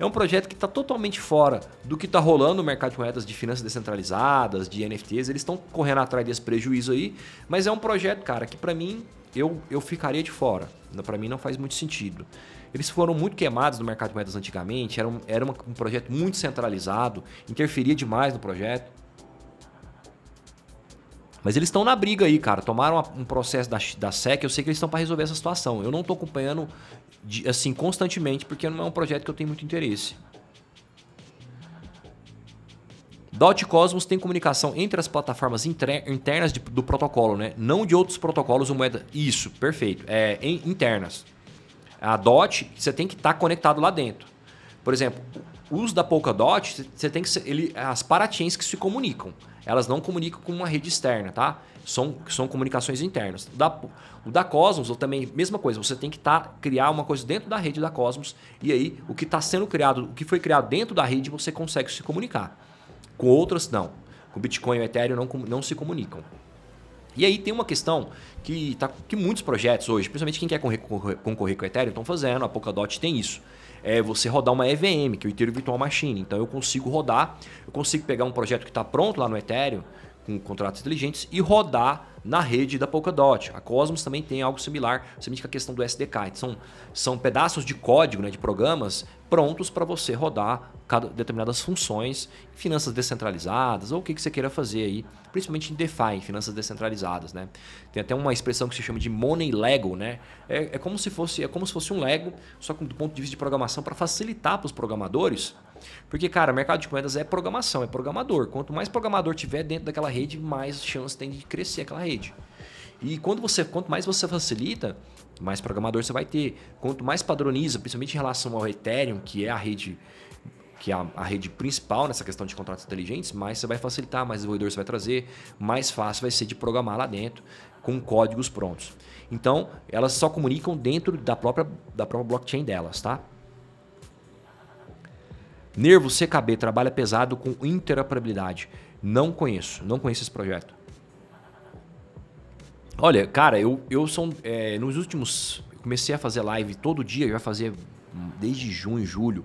É um projeto que está totalmente fora do que está rolando no mercado de moedas de finanças descentralizadas, de NFTs. Eles estão correndo atrás desse prejuízo aí, mas é um projeto, cara, que para mim eu, eu ficaria de fora. Para mim não faz muito sentido. Eles foram muito queimados no mercado de moedas antigamente, era um, era um projeto muito centralizado, interferia demais no projeto. Mas eles estão na briga aí, cara. Tomaram um processo da, da SEC, eu sei que eles estão para resolver essa situação. Eu não estou acompanhando de, assim constantemente porque não é um projeto que eu tenho muito interesse. Dot Cosmos tem comunicação entre as plataformas internas de, do protocolo, né? Não de outros protocolos ou moeda. Isso, perfeito. É em, internas. A Dot, você tem que estar tá conectado lá dentro. Por exemplo, o uso da Polkadot, você tem que ser, ele, as parachains que se comunicam. Elas não comunicam com uma rede externa, tá? São, são comunicações internas. O da, o da Cosmos, ou também, mesma coisa, você tem que tá, criar uma coisa dentro da rede da Cosmos, e aí o que está sendo criado, o que foi criado dentro da rede, você consegue se comunicar. Com outras, não. Com Bitcoin e Ethereum não, não se comunicam. E aí tem uma questão que, tá, que muitos projetos hoje, principalmente quem quer concorrer, concorrer com o Ethereum, estão fazendo, a Polkadot tem isso. É você rodar uma EVM, que é o Ethereum Virtual Machine. Então eu consigo rodar, eu consigo pegar um projeto que está pronto lá no Ethereum, com contratos inteligentes, e rodar na rede da Polkadot. A Cosmos também tem algo similar, principalmente com a questão do SDK. Então, são, são pedaços de código, né, de programas, prontos para você rodar cada, determinadas funções, finanças descentralizadas, ou o que, que você queira fazer aí, principalmente em DeFi, finanças descentralizadas. Né? Tem até uma expressão que se chama de Money Lego, né? É, é, como, se fosse, é como se fosse um Lego, só que do ponto de vista de programação, para facilitar para os programadores porque, cara, mercado de moedas é programação, é programador. Quanto mais programador tiver dentro daquela rede, mais chance tem de crescer aquela rede. E quando você, quanto mais você facilita, mais programador você vai ter. Quanto mais padroniza, principalmente em relação ao Ethereum, que é a rede que é a, a, rede principal nessa questão de contratos inteligentes, mais você vai facilitar, mais desenvolvedor você vai trazer, mais fácil vai ser de programar lá dentro com códigos prontos. Então, elas só comunicam dentro da própria, da própria blockchain delas, tá? Nervo CKB trabalha pesado com interoperabilidade. Não conheço, não conheço esse projeto. Olha, cara, eu, eu sou. É, nos últimos. Comecei a fazer live todo dia, eu ia fazer desde junho, julho.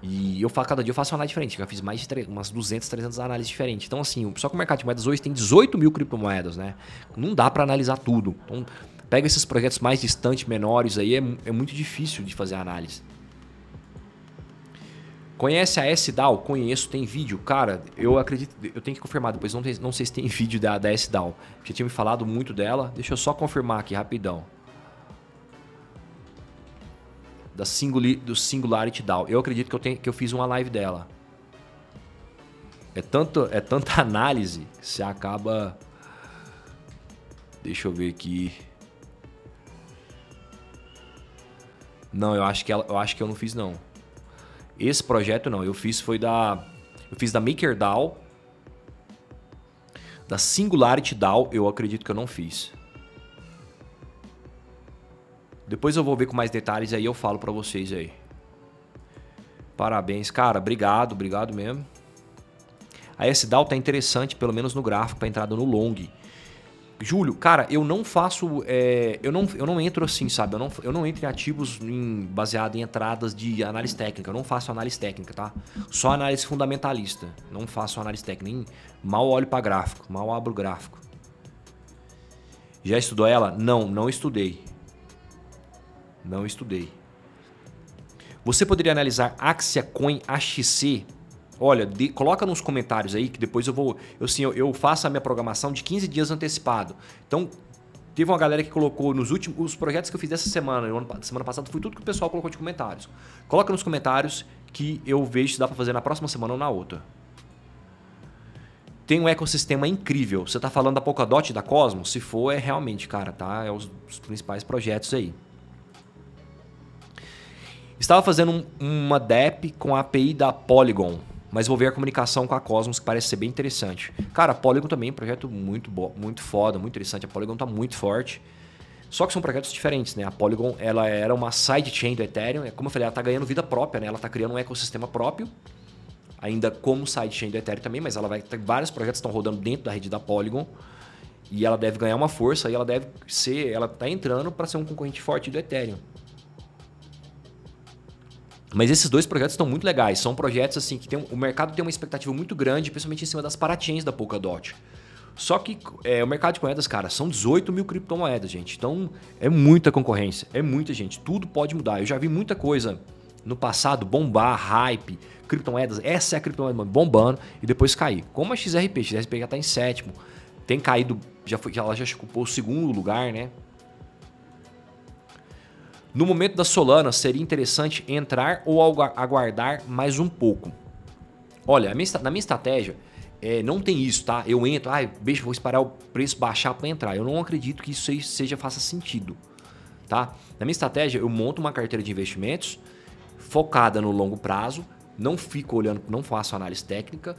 E eu faço, cada dia eu faço uma análise diferente. Eu já fiz mais de 3, umas 200, 300 análises diferentes. Então, assim, só que o mercado de moedas hoje tem 18 mil criptomoedas, né? Não dá para analisar tudo. Então, pega esses projetos mais distantes, menores aí, é, é muito difícil de fazer análise. Conhece a SDAO? Conheço, tem vídeo. Cara, eu acredito, eu tenho que confirmar depois, não, tem, não sei se tem vídeo da, da SDAO. Já tinha me falado muito dela. Deixa eu só confirmar aqui rapidão. Da Singuli, do Singularity DAO. Eu acredito que eu, tenho, que eu fiz uma live dela. É, tanto, é tanta análise que você acaba. Deixa eu ver aqui. Não, eu acho que, ela, eu, acho que eu não fiz não. Esse projeto não, eu fiz foi da eu fiz da MakerDAO, da Singularity DAO, eu acredito que eu não fiz. Depois eu vou ver com mais detalhes aí eu falo para vocês aí. Parabéns, cara, obrigado, obrigado mesmo. A S-DAO tá interessante, pelo menos no gráfico, para entrada no long. Júlio, cara, eu não faço. É, eu, não, eu não entro assim, sabe? Eu não, eu não entro em ativos em, baseado em entradas de análise técnica. Eu não faço análise técnica, tá? Só análise fundamentalista. Não faço análise técnica. Nem mal olho para gráfico, mal abro gráfico. Já estudou ela? Não, não estudei. Não estudei. Você poderia analisar Axia Coin AXC Olha, de, coloca nos comentários aí que depois eu vou. Eu, assim, eu, eu, faço a minha programação de 15 dias antecipado. Então, teve uma galera que colocou nos últimos. Os projetos que eu fiz dessa semana, ano, semana passada, foi tudo que o pessoal colocou de comentários. Coloca nos comentários que eu vejo se dá para fazer na próxima semana ou na outra. Tem um ecossistema incrível. Você está falando da Polkadot da Cosmos? Se for, é realmente, cara, tá? É os, os principais projetos aí. Estava fazendo um, uma DEP com a API da Polygon mas vou ver a comunicação com a Cosmos, que parece ser bem interessante. Cara, a Polygon também é um projeto muito, muito foda, muito interessante. A Polygon tá muito forte. Só que são projetos diferentes, né? A Polygon, ela era uma sidechain do Ethereum. É como eu falei, ela tá ganhando vida própria, né? Ela tá criando um ecossistema próprio. Ainda como sidechain do Ethereum também, mas ela vai vários projetos estão rodando dentro da rede da Polygon. E ela deve ganhar uma força e ela deve ser, ela tá entrando para ser um concorrente forte do Ethereum. Mas esses dois projetos estão muito legais. São projetos assim que tem, o mercado tem uma expectativa muito grande, principalmente em cima das parachains da Polkadot. Só que é, o mercado de moedas, cara, são 18 mil criptomoedas, gente. Então é muita concorrência, é muita gente. Tudo pode mudar. Eu já vi muita coisa no passado bombar, hype, criptomoedas. Essa é a criptomoeda bombando e depois cair. Como a XRP, a XRP já está em sétimo, tem caído, já foi, ela já ocupou o segundo lugar, né? No momento da Solana, seria interessante entrar ou aguardar mais um pouco. Olha, na minha estratégia, é, não tem isso, tá? Eu entro, ah, beijo, vou esperar o preço baixar para entrar. Eu não acredito que isso seja faça sentido, tá? Na minha estratégia, eu monto uma carteira de investimentos focada no longo prazo, não fico olhando, não faço análise técnica,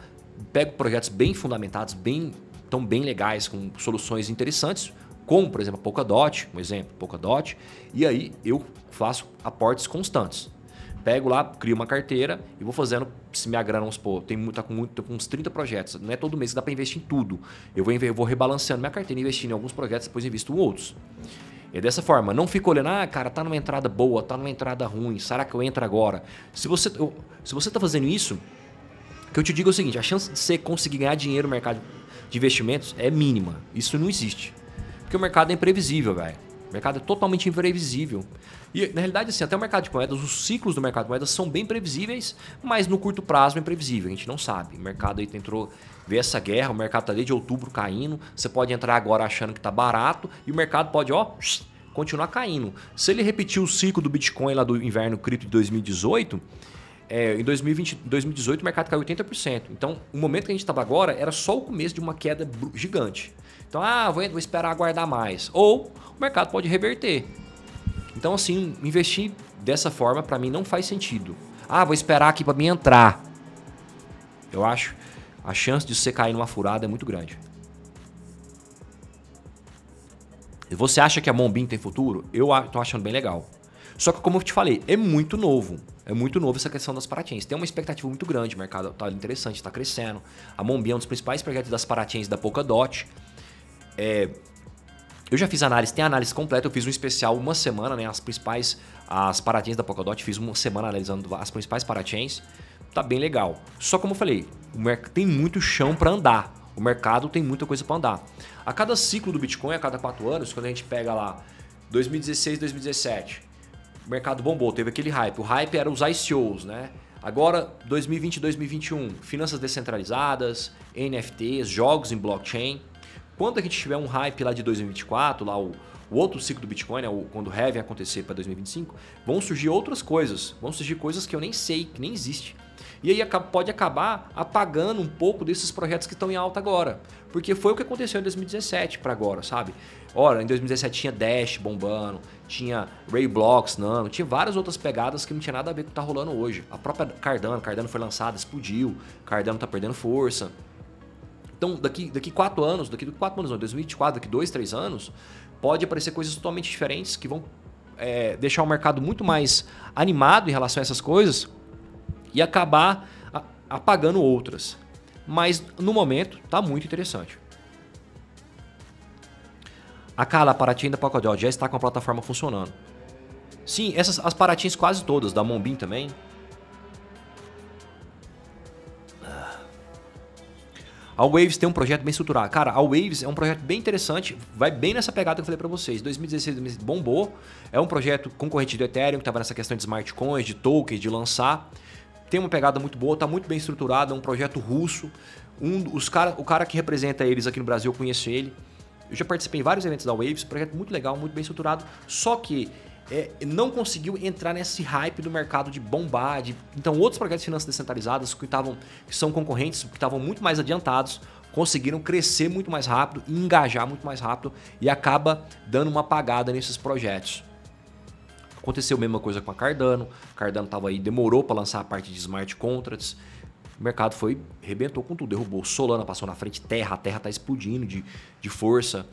pego projetos bem fundamentados, bem tão bem legais, com soluções interessantes, como por exemplo a Polkadot, um exemplo, Polkadot, e aí eu faço aportes constantes. Pego lá, crio uma carteira e vou fazendo, se minha grana, vamos supor, tem, tá com, muito, com uns 30 projetos, não é todo mês que dá para investir em tudo. Eu vou, eu vou rebalanceando minha carteira, investindo em alguns projetos, depois invisto em outros. E dessa forma, não fico olhando, ah, cara, tá numa entrada boa, tá numa entrada ruim, será que eu entro agora? Se você, eu, se você tá fazendo isso, que eu te digo é o seguinte, a chance de você conseguir ganhar dinheiro no mercado de investimentos é mínima. Isso não existe. Porque o mercado é imprevisível, velho. O mercado é totalmente imprevisível. E, na realidade, assim, até o mercado de moedas, os ciclos do mercado de moedas são bem previsíveis, mas no curto prazo é imprevisível. A gente não sabe. O mercado aí entrou, vê essa guerra, o mercado está desde outubro caindo. Você pode entrar agora achando que está barato e o mercado pode, ó, continuar caindo. Se ele repetir o ciclo do Bitcoin lá do inverno cripto de 2018, é, em 2020, 2018 o mercado caiu 80%. Então, o momento que a gente estava agora era só o começo de uma queda gigante. Então, ah, vou, vou esperar aguardar mais. Ou o mercado pode reverter. Então, assim, investir dessa forma para mim não faz sentido. Ah, vou esperar aqui para mim entrar. Eu acho a chance de você cair numa furada é muito grande. E você acha que a Mombin tem futuro? Eu tô achando bem legal. Só que, como eu te falei, é muito novo. É muito novo essa questão das parachains. Tem uma expectativa muito grande, o mercado está interessante, está crescendo. A Mombin é um dos principais projetos das parachains da Polkadot. É, eu já fiz análise, tem análise completa, eu fiz um especial uma semana, né? As principais, as parachains da Polkadot, fiz uma semana analisando as principais parachains. Tá bem legal. Só como eu falei, o mercado tem muito chão para andar. O mercado tem muita coisa para andar. A cada ciclo do Bitcoin, a cada quatro anos, quando a gente pega lá 2016, 2017, o mercado bombou, teve aquele hype. O hype era os ICOs, né? Agora, 2020 2021, finanças descentralizadas, NFTs, jogos em blockchain. Quando a gente tiver um hype lá de 2024, lá o, o outro ciclo do Bitcoin, né, o, quando o halving acontecer para 2025, vão surgir outras coisas. Vão surgir coisas que eu nem sei, que nem existe. E aí pode acabar apagando um pouco desses projetos que estão em alta agora. Porque foi o que aconteceu em 2017 para agora, sabe? Ora, em 2017 tinha Dash bombando, tinha Ray Blocks, Nano, tinha várias outras pegadas que não tinha nada a ver com o que tá rolando hoje. A própria Cardano, Cardano foi lançada, explodiu, Cardano tá perdendo força. Então, daqui, daqui quatro anos, daqui quatro anos, não, 2024, daqui dois, três anos, pode aparecer coisas totalmente diferentes que vão é, deixar o mercado muito mais animado em relação a essas coisas e acabar apagando outras. Mas no momento está muito interessante. A Carla, a Paraty da Pacodel já está com a plataforma funcionando. Sim, essas as Paratins quase todas, da Mombin também, A Waves tem um projeto bem estruturado. Cara, a Waves é um projeto bem interessante, vai bem nessa pegada que eu falei para vocês. 2016 2016 bombou, é um projeto concorrente do Ethereum, que estava nessa questão de smart coins, de tokens, de lançar. Tem uma pegada muito boa, está muito bem estruturado, é um projeto russo. Um, os cara, o cara que representa eles aqui no Brasil, eu conheço ele. Eu já participei em vários eventos da Waves, projeto muito legal, muito bem estruturado. Só que é, não conseguiu entrar nesse hype do mercado de bombar. De... Então, outros projetos de finanças descentralizadas que, tavam, que são concorrentes, que estavam muito mais adiantados, conseguiram crescer muito mais rápido engajar muito mais rápido e acaba dando uma apagada nesses projetos. Aconteceu a mesma coisa com a Cardano. Cardano estava aí, demorou para lançar a parte de smart contracts. O mercado foi, rebentou com tudo, derrubou. Solana passou na frente, Terra, a Terra está explodindo de, de força.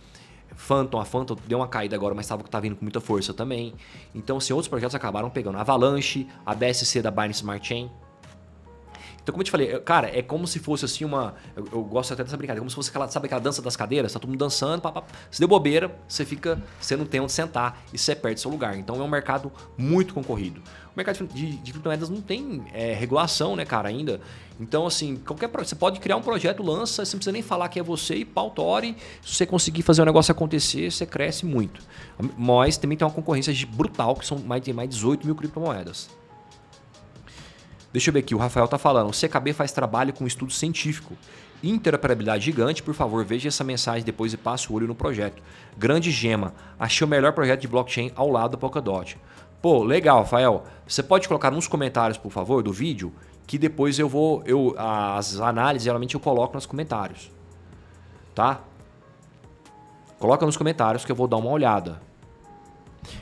Phantom, a Phantom deu uma caída agora, mas estava tá vindo com muita força também. Então, assim, outros projetos acabaram pegando. Avalanche, a BSC da Binance Smart Chain. Então, como eu te falei, cara, é como se fosse assim uma. Eu, eu gosto até dessa brincadeira, como se fosse aquela, sabe aquela dança das cadeiras? Tá todo mundo dançando, pá, se deu bobeira, você fica. Você não tem onde sentar e você perde seu lugar. Então é um mercado muito concorrido. O mercado de, de criptomoedas não tem é, regulação, né, cara, ainda. Então, assim, qualquer você pode criar um projeto, lança, você não precisa nem falar que é você e pau tore. Se você conseguir fazer o negócio acontecer, você cresce muito. Mas também tem uma concorrência brutal, que são mais de mais 18 mil criptomoedas. Deixa eu ver aqui, o Rafael tá falando. O CKB faz trabalho com estudo científico. Interoperabilidade gigante, por favor, veja essa mensagem depois e passe o olho no projeto. Grande gema. Achei o melhor projeto de blockchain ao lado da Polkadot. Pô, legal, Rafael. Você pode colocar nos comentários, por favor, do vídeo, que depois eu vou. Eu, as análises geralmente eu coloco nos comentários. Tá? Coloca nos comentários que eu vou dar uma olhada.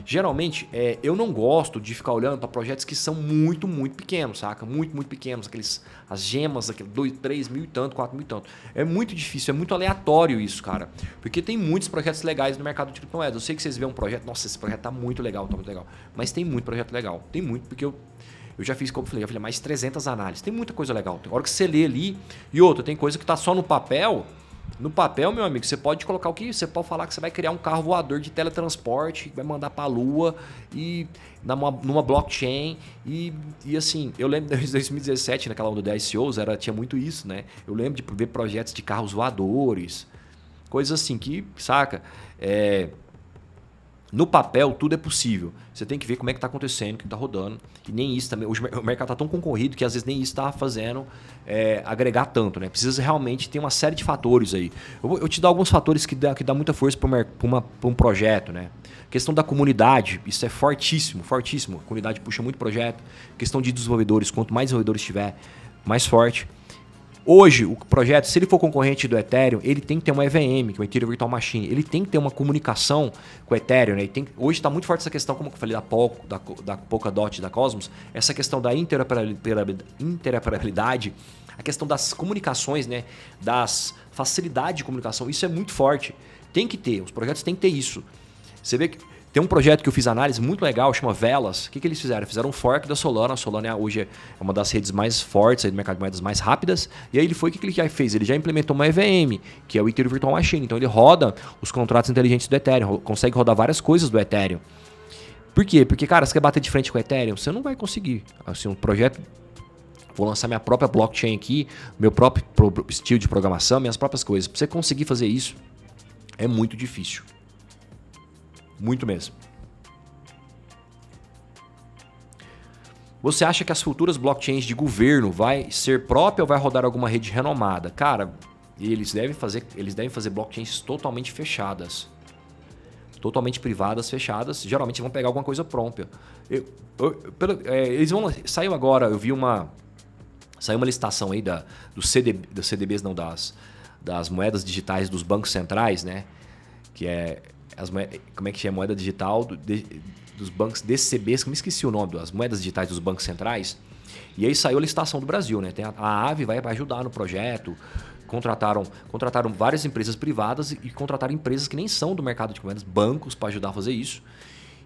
Geralmente, é, eu não gosto de ficar olhando para projetos que são muito, muito pequenos, saca? Muito, muito pequenos. Aqueles, as gemas, aquele 2, 3 mil e tanto, 4 mil e tanto. É muito difícil, é muito aleatório isso, cara. Porque tem muitos projetos legais no mercado de criptomoedas. Eu sei que vocês vêem um projeto, nossa, esse projeto tá muito legal, tá muito legal. Mas tem muito projeto legal. Tem muito, porque eu eu já fiz, como eu falei, falei, mais 300 análises. Tem muita coisa legal. Tem hora que você lê ali. E outra, tem coisa que está só no papel. No papel, meu amigo, você pode colocar o que? Você pode falar que você vai criar um carro voador de teletransporte, vai mandar para a Lua e numa, numa blockchain. E, e assim, eu lembro de 2017, naquela onda da ICOs, era, tinha muito isso, né? Eu lembro de ver projetos de carros voadores, coisas assim que, saca? É, no papel, tudo é possível. Você tem que ver como é que está acontecendo, o que está rodando. E nem isso também. Hoje o mercado está tão concorrido que às vezes nem isso está fazendo é, agregar tanto. Né? Precisa realmente ter uma série de fatores aí. Eu, eu te dar alguns fatores que dá, que dá muita força para um projeto. Né? questão da comunidade, isso é fortíssimo, fortíssimo. A comunidade puxa muito projeto. questão de desenvolvedores, quanto mais desenvolvedores tiver, mais forte. Hoje, o projeto, se ele for concorrente do Ethereum, ele tem que ter uma EVM, que é o Ethereum Virtual Machine. Ele tem que ter uma comunicação com o Ethereum. Né? Tem, hoje está muito forte essa questão, como eu falei, da, Polk, da, da Polkadot da Cosmos, essa questão da interoperabilidade, a questão das comunicações, né? das facilidades de comunicação. Isso é muito forte. Tem que ter, os projetos têm que ter isso. Você vê que tem um projeto que eu fiz análise muito legal, chama Velas. O que, que eles fizeram? Fizeram um fork da Solana. A Solana é hoje é uma das redes mais fortes do mercado de moedas mais rápidas. E aí ele foi o que, que ele já fez? Ele já implementou uma EVM, que é o Ethereum Virtual Machine. Então ele roda os contratos inteligentes do Ethereum, consegue rodar várias coisas do Ethereum. Por quê? Porque, cara, você quer bater de frente com o Ethereum? Você não vai conseguir. Assim, um projeto vou lançar minha própria blockchain aqui, meu próprio estilo de programação, minhas próprias coisas. Para você conseguir fazer isso, é muito difícil. Muito mesmo. Você acha que as futuras blockchains de governo vai ser própria ou vai rodar alguma rede renomada? Cara, eles devem fazer, eles devem fazer blockchains totalmente fechadas. Totalmente privadas, fechadas. Geralmente vão pegar alguma coisa própria. Eu, eu, pelo, é, eles vão. Saiu agora, eu vi uma. Saiu uma licitação aí da, do das CDBs, não, das, das moedas digitais dos bancos centrais, né? Que é as como é que chama? Moeda digital do, de, dos bancos DCBs, como esqueci o nome, das moedas digitais dos bancos centrais. E aí saiu a licitação do Brasil, né? Tem a, a AVE vai ajudar no projeto. Contrataram, contrataram várias empresas privadas e contrataram empresas que nem são do mercado de moedas, bancos, para ajudar a fazer isso.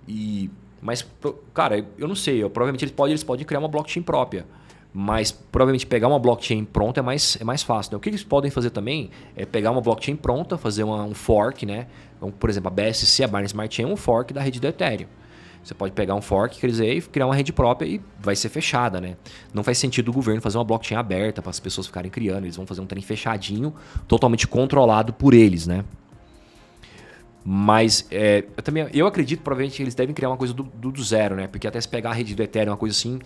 E, mas, cara, eu não sei. Eu, provavelmente eles podem, eles podem criar uma blockchain própria. Mas provavelmente pegar uma blockchain pronta é mais, é mais fácil. Né? O que eles podem fazer também é pegar uma blockchain pronta, fazer uma, um fork, né? Então, por exemplo, a BSC, a Binance Smart Chain, é um fork da rede do Ethereum. Você pode pegar um fork, quer dizer, e criar uma rede própria e vai ser fechada, né? Não faz sentido o governo fazer uma blockchain aberta para as pessoas ficarem criando. Eles vão fazer um trem fechadinho, totalmente controlado por eles, né? Mas é, eu também eu acredito provavelmente que eles devem criar uma coisa do, do, do zero, né? Porque até se pegar a rede do Ethereum, uma coisa assim,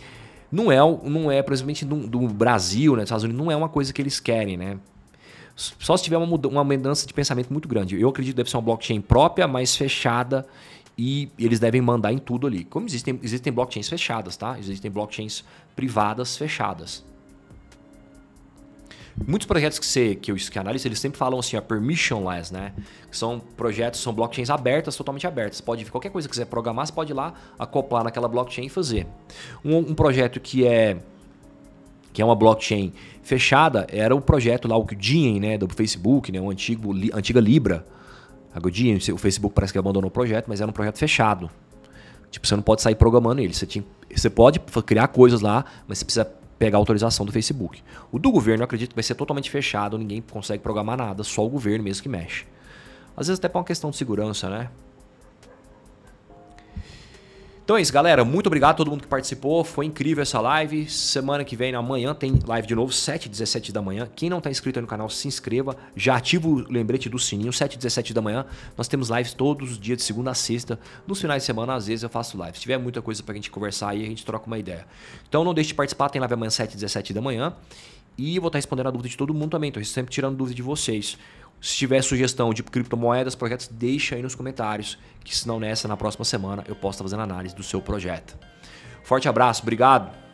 não é, não é principalmente do, do Brasil, né, dos Estados Unidos, não é uma coisa que eles querem, né? Só se tiver uma, uma mudança de pensamento muito grande. Eu acredito que deve ser uma blockchain própria, mais fechada, e eles devem mandar em tudo ali. Como existem, existem blockchains fechadas, tá? Existem blockchains privadas fechadas. Muitos projetos que você que eu que analiso, eles sempre falam assim, a permissionless, né? São projetos, são blockchains abertas, totalmente abertas. Pode qualquer coisa que quiser programar, você pode ir lá acoplar naquela blockchain e fazer. Um, um projeto que é que é uma blockchain fechada, era o projeto lá, o Diem, né, do Facebook, né, o antigo, antiga Libra. A Godin, o Facebook parece que abandonou o projeto, mas era um projeto fechado. Tipo, você não pode sair programando ele. Você, tinha, você pode criar coisas lá, mas você precisa pegar autorização do Facebook. O do governo, eu acredito que vai ser totalmente fechado, ninguém consegue programar nada, só o governo mesmo que mexe. Às vezes até por uma questão de segurança, né? Então é isso, galera. Muito obrigado a todo mundo que participou. Foi incrível essa live. Semana que vem, amanhã, tem live de novo, 7 e 17 da manhã. Quem não está inscrito no canal, se inscreva. Já ativa o lembrete do sininho, 7 e 17 da manhã. Nós temos lives todos os dias, de segunda a sexta. Nos finais de semana, às vezes, eu faço live. Se tiver muita coisa pra gente conversar aí, a gente troca uma ideia. Então não deixe de participar, tem live amanhã, 7 e 17 da manhã. E vou estar respondendo a dúvida de todo mundo também. Estou sempre tirando dúvida de vocês. Se tiver sugestão de criptomoedas, projetos, deixa aí nos comentários, que senão nessa, na próxima semana, eu posso estar fazendo análise do seu projeto. Forte abraço, obrigado!